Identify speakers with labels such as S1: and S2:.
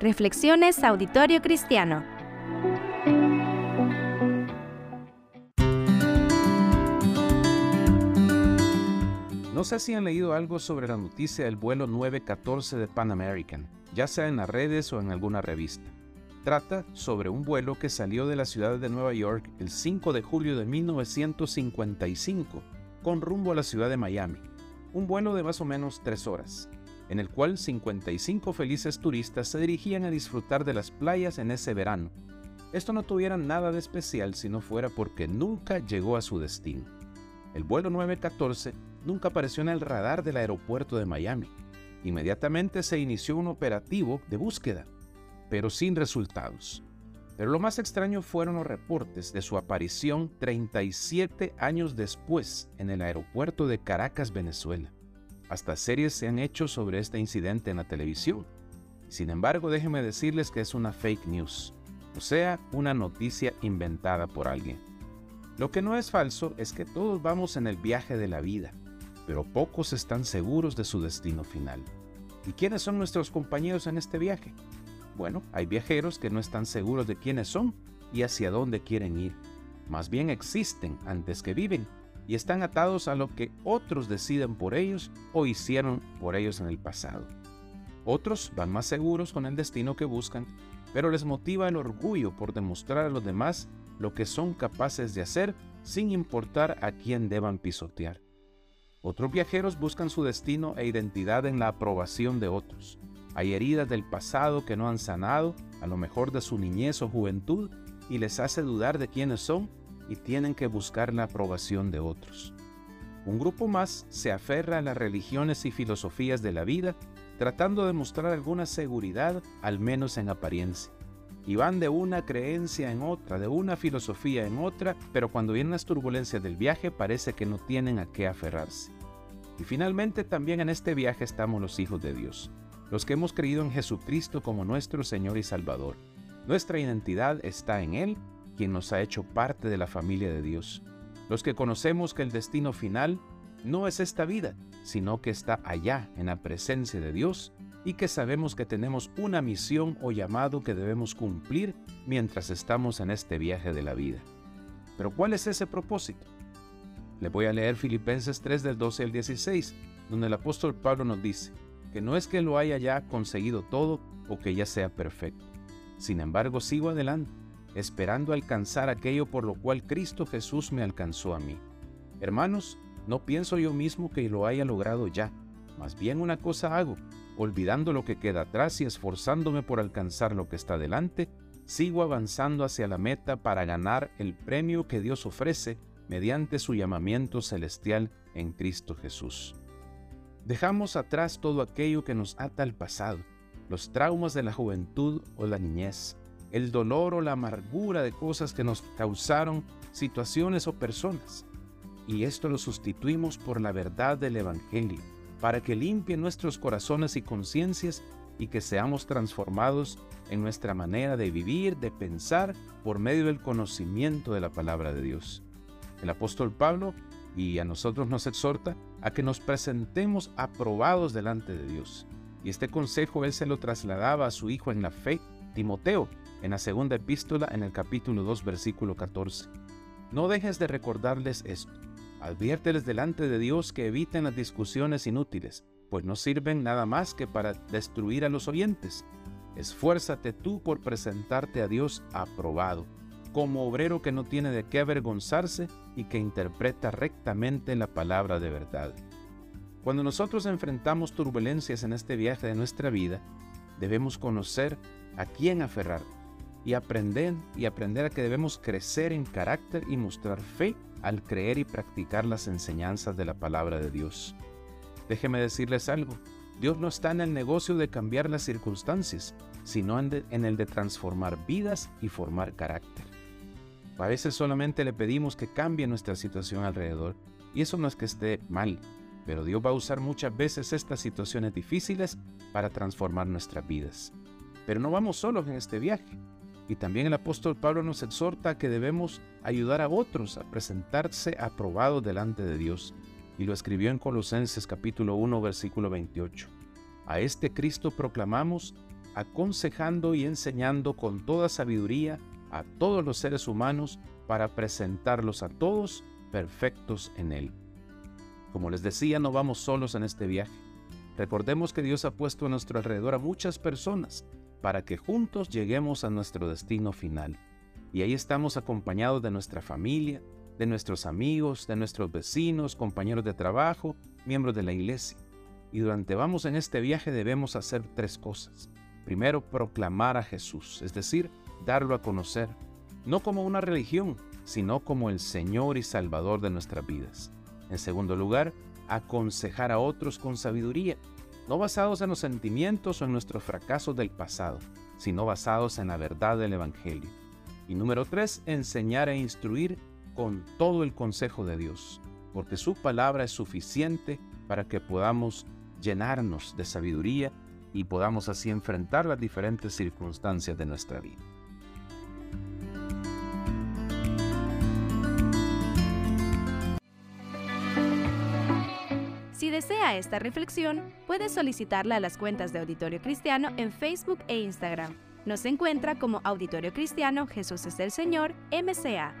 S1: Reflexiones Auditorio Cristiano.
S2: No sé si han leído algo sobre la noticia del vuelo 914 de Pan American, ya sea en las redes o en alguna revista. Trata sobre un vuelo que salió de la ciudad de Nueva York el 5 de julio de 1955 con rumbo a la ciudad de Miami. Un vuelo de más o menos tres horas, en el cual 55 felices turistas se dirigían a disfrutar de las playas en ese verano. Esto no tuviera nada de especial si no fuera porque nunca llegó a su destino. El vuelo 914 nunca apareció en el radar del aeropuerto de Miami. Inmediatamente se inició un operativo de búsqueda, pero sin resultados. Pero lo más extraño fueron los reportes de su aparición 37 años después en el aeropuerto de Caracas, Venezuela. Hasta series se han hecho sobre este incidente en la televisión. Sin embargo, déjenme decirles que es una fake news, o sea, una noticia inventada por alguien. Lo que no es falso es que todos vamos en el viaje de la vida, pero pocos están seguros de su destino final. ¿Y quiénes son nuestros compañeros en este viaje? Bueno, hay viajeros que no están seguros de quiénes son y hacia dónde quieren ir. Más bien existen antes que viven y están atados a lo que otros deciden por ellos o hicieron por ellos en el pasado. Otros van más seguros con el destino que buscan, pero les motiva el orgullo por demostrar a los demás lo que son capaces de hacer sin importar a quién deban pisotear. Otros viajeros buscan su destino e identidad en la aprobación de otros. Hay heridas del pasado que no han sanado, a lo mejor de su niñez o juventud, y les hace dudar de quiénes son y tienen que buscar la aprobación de otros. Un grupo más se aferra a las religiones y filosofías de la vida, tratando de mostrar alguna seguridad, al menos en apariencia. Y van de una creencia en otra, de una filosofía en otra, pero cuando vienen las turbulencias del viaje parece que no tienen a qué aferrarse. Y finalmente también en este viaje estamos los hijos de Dios, los que hemos creído en Jesucristo como nuestro Señor y Salvador. Nuestra identidad está en Él, quien nos ha hecho parte de la familia de Dios. Los que conocemos que el destino final no es esta vida, sino que está allá en la presencia de Dios y que sabemos que tenemos una misión o llamado que debemos cumplir mientras estamos en este viaje de la vida. Pero ¿cuál es ese propósito? Le voy a leer Filipenses 3 del 12 al 16, donde el apóstol Pablo nos dice que no es que lo haya ya conseguido todo o que ya sea perfecto. Sin embargo, sigo adelante, esperando alcanzar aquello por lo cual Cristo Jesús me alcanzó a mí. Hermanos, no pienso yo mismo que lo haya logrado ya, más bien una cosa hago, olvidando lo que queda atrás y esforzándome por alcanzar lo que está delante, sigo avanzando hacia la meta para ganar el premio que Dios ofrece mediante su llamamiento celestial en Cristo Jesús. Dejamos atrás todo aquello que nos ata al pasado, los traumas de la juventud o la niñez, el dolor o la amargura de cosas que nos causaron situaciones o personas. Y esto lo sustituimos por la verdad del Evangelio, para que limpie nuestros corazones y conciencias y que seamos transformados en nuestra manera de vivir, de pensar, por medio del conocimiento de la palabra de Dios. El apóstol Pablo y a nosotros nos exhorta a que nos presentemos aprobados delante de Dios. Y este consejo él se lo trasladaba a su hijo en la fe, Timoteo, en la segunda epístola en el capítulo 2 versículo 14. No dejes de recordarles esto. Adviérteles delante de Dios que eviten las discusiones inútiles, pues no sirven nada más que para destruir a los oyentes. Esfuérzate tú por presentarte a Dios aprobado como obrero que no tiene de qué avergonzarse y que interpreta rectamente la palabra de verdad. Cuando nosotros enfrentamos turbulencias en este viaje de nuestra vida, debemos conocer a quién aferrar y aprender y aprender a que debemos crecer en carácter y mostrar fe al creer y practicar las enseñanzas de la palabra de Dios. Déjeme decirles algo, Dios no está en el negocio de cambiar las circunstancias, sino en, el de transformar vidas y formar carácter. A veces solamente le pedimos que cambie nuestra situación alrededor, y eso no es que esté mal, pero Dios va a usar muchas veces estas situaciones difíciles para transformar nuestras vidas. Pero no vamos solos en este viaje. Y también el apóstol Pablo nos exhorta que debemos ayudar a otros a presentarse aprobados delante de Dios. Y lo escribió en Colosenses capítulo 1 versículo 28. A este Cristo proclamamos, aconsejando y enseñando con toda sabiduría a todos los seres humanos para presentarlos a todos perfectos en Él. Como les decía, no vamos solos en este viaje. Recordemos que Dios ha puesto a nuestro alrededor a muchas personas para que juntos lleguemos a nuestro destino final. Y ahí estamos acompañados de nuestra familia, de nuestros amigos, de nuestros vecinos, compañeros de trabajo, miembros de la iglesia. Y durante vamos en este viaje debemos hacer tres cosas. Primero, proclamar a Jesús, es decir, darlo a conocer, no como una religión, sino como el Señor y Salvador de nuestras vidas. En segundo lugar, aconsejar a otros con sabiduría, no basados en los sentimientos o en nuestros fracasos del pasado, sino basados en la verdad del Evangelio. Y número tres, enseñar e instruir con todo el consejo de Dios, porque su palabra es suficiente para que podamos llenarnos de sabiduría y podamos así enfrentar las diferentes circunstancias de nuestra vida.
S1: Si desea esta reflexión, puede solicitarla a las cuentas de Auditorio Cristiano en Facebook e Instagram. Nos encuentra como Auditorio Cristiano Jesús es el Señor, MCA.